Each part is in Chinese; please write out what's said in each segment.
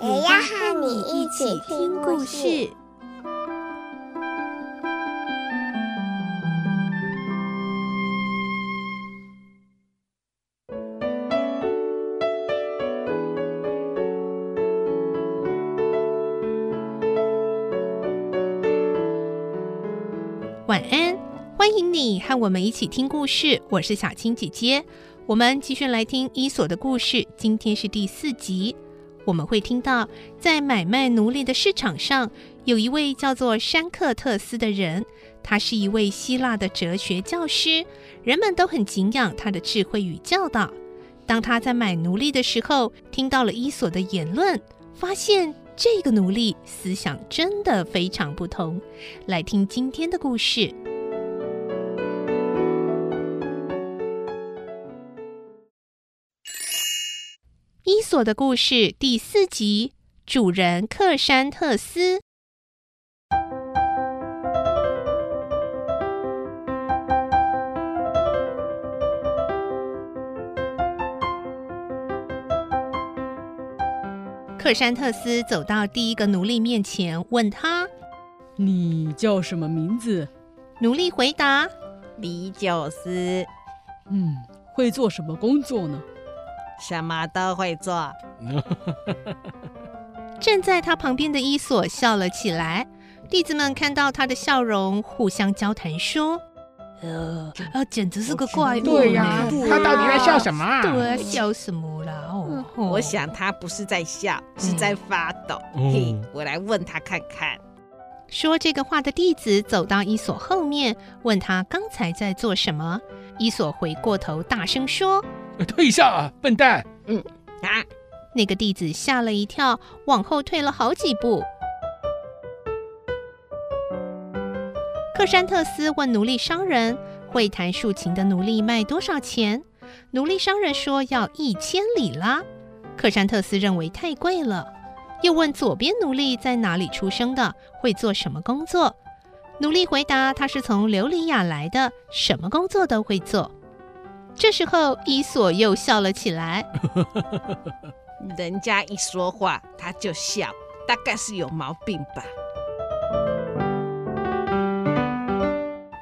也要和你一起听故事。晚安，欢迎你和我们一起听故事。我是小青姐姐，我们继续来听伊索的故事。今天是第四集，我们会听到在买卖奴隶的市场上，有一位叫做山克特斯的人，他是一位希腊的哲学教师，人们都很敬仰他的智慧与教导。当他在买奴隶的时候，听到了伊索的言论，发现。这个奴隶思想真的非常不同。来听今天的故事，《索的故事》第四集，主人克山特斯。克山特斯走到第一个奴隶面前，问他：“你叫什么名字？”奴隶回答：“比久斯。”“嗯，会做什么工作呢？”“什么都会做。”站在他旁边的伊索笑了起来。弟子们看到他的笑容，互相交谈说。呃，呃，简直是个怪物。对呀、啊，他到底在笑什么、啊？对，笑什么啦？哦，我想他不是在笑，是在发抖。嗯、嘿，我来问他看看。说这个话的弟子走到伊索后面，问他刚才在做什么。伊索回过头，大声说：“退下，笨蛋！”嗯啊，那个弟子吓了一跳，往后退了好几步。克山特斯问奴隶商人：“会弹竖琴的奴隶卖多少钱？”奴隶商人说：“要一千里拉。”克山特斯认为太贵了，又问左边奴隶在哪里出生的，会做什么工作。奴隶回答：“他是从琉里亚来的，什么工作都会做。”这时候，伊索又笑了起来。人家一说话他就笑，大概是有毛病吧。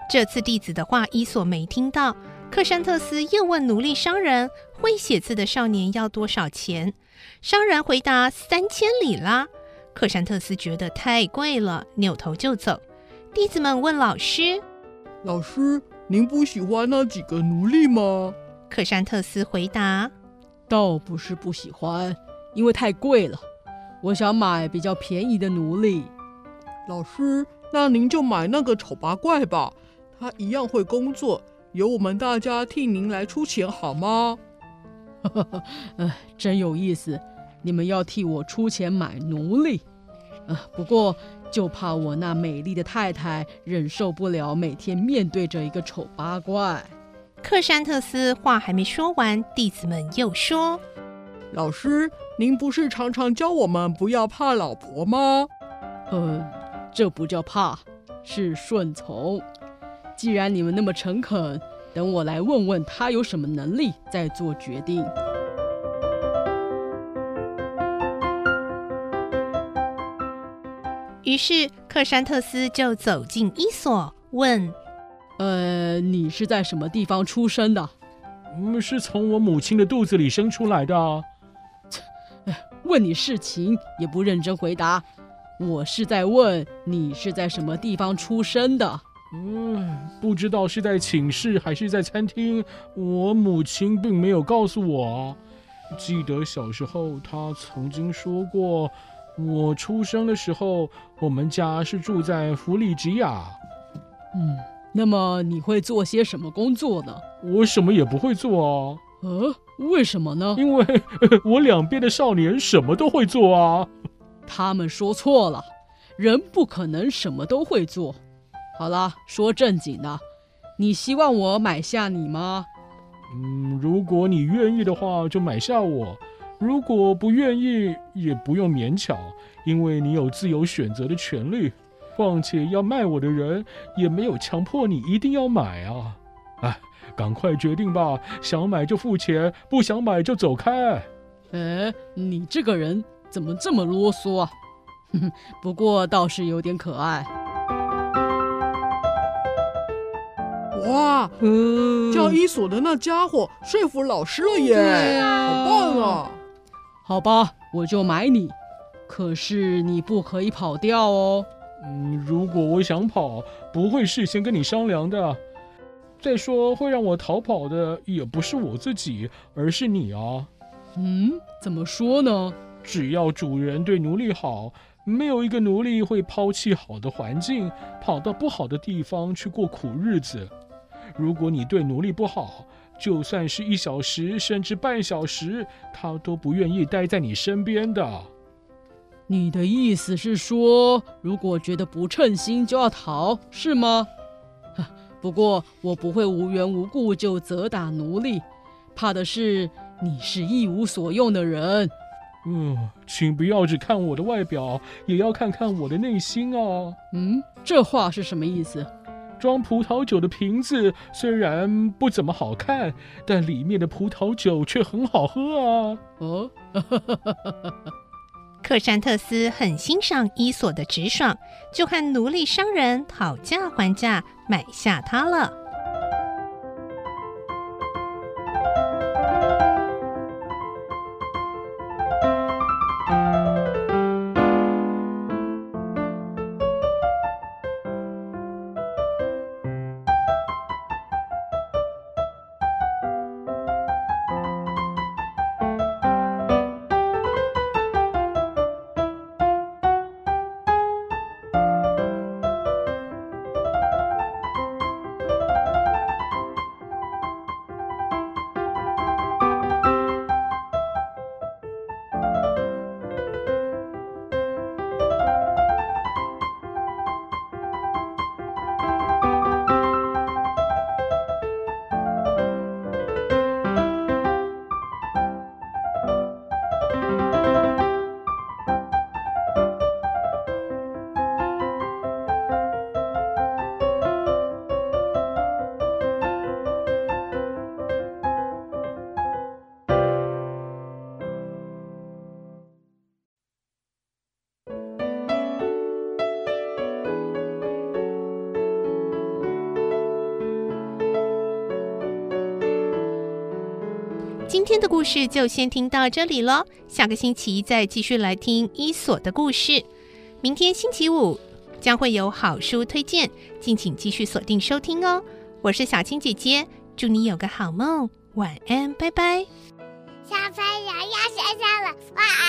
这次弟子的话，伊索没听到。克山特斯又问奴隶商人：“会写字的少年要多少钱？”商人回答：“三千里拉。”克山特斯觉得太贵了，扭头就走。弟子们问老师：“老师，您不喜欢那几个奴隶吗？”克山特斯回答：“倒不是不喜欢，因为太贵了。我想买比较便宜的奴隶。”老师，那您就买那个丑八怪吧。他一样会工作，由我们大家替您来出钱，好吗？哎，真有意思！你们要替我出钱买奴隶，啊，不过就怕我那美丽的太太忍受不了每天面对着一个丑八怪。克山特斯话还没说完，弟子们又说：“老师，您不是常常教我们不要怕老婆吗？”呃，这不叫怕，是顺从。既然你们那么诚恳，等我来问问他有什么能力，再做决定。于是克山特斯就走进伊索，问：“呃，你是在什么地方出生的？”“嗯，是从我母亲的肚子里生出来的。”“问你事情也不认真回答。我是在问你是在什么地方出生的。”嗯，不知道是在寝室还是在餐厅，我母亲并没有告诉我。记得小时候，她曾经说过，我出生的时候，我们家是住在弗里吉亚。嗯，那么你会做些什么工作呢？我什么也不会做啊。呃，为什么呢？因为 我两边的少年什么都会做啊。他们说错了，人不可能什么都会做。好了，说正经的，你希望我买下你吗？嗯，如果你愿意的话，就买下我；如果不愿意，也不用勉强，因为你有自由选择的权利。况且要卖我的人也没有强迫你一定要买啊！哎，赶快决定吧，想买就付钱，不想买就走开。哎，你这个人怎么这么啰嗦啊？哼哼，不过倒是有点可爱。哇，嗯，叫伊索的那家伙说服老师了耶！好棒啊！好吧，我就买你，可是你不可以跑掉哦。嗯，如果我想跑，不会事先跟你商量的。再说，会让我逃跑的也不是我自己，而是你啊。嗯，怎么说呢？只要主人对奴隶好，没有一个奴隶会抛弃好的环境，跑到不好的地方去过苦日子。如果你对奴隶不好，就算是一小时甚至半小时，他都不愿意待在你身边的。你的意思是说，如果觉得不称心就要逃，是吗？不过我不会无缘无故就责打奴隶，怕的是你是一无所用的人。嗯，请不要只看我的外表，也要看看我的内心啊。嗯，这话是什么意思？装葡萄酒的瓶子虽然不怎么好看，但里面的葡萄酒却很好喝啊。哦。克山特斯很欣赏伊索的直爽，就和奴隶商人讨价还价，买下它了。今天的故事就先听到这里了，下个星期再继续来听伊索的故事。明天星期五将会有好书推荐，敬请继续锁定收听哦。我是小青姐姐，祝你有个好梦，晚安，拜拜。小朋友要睡觉了，晚安。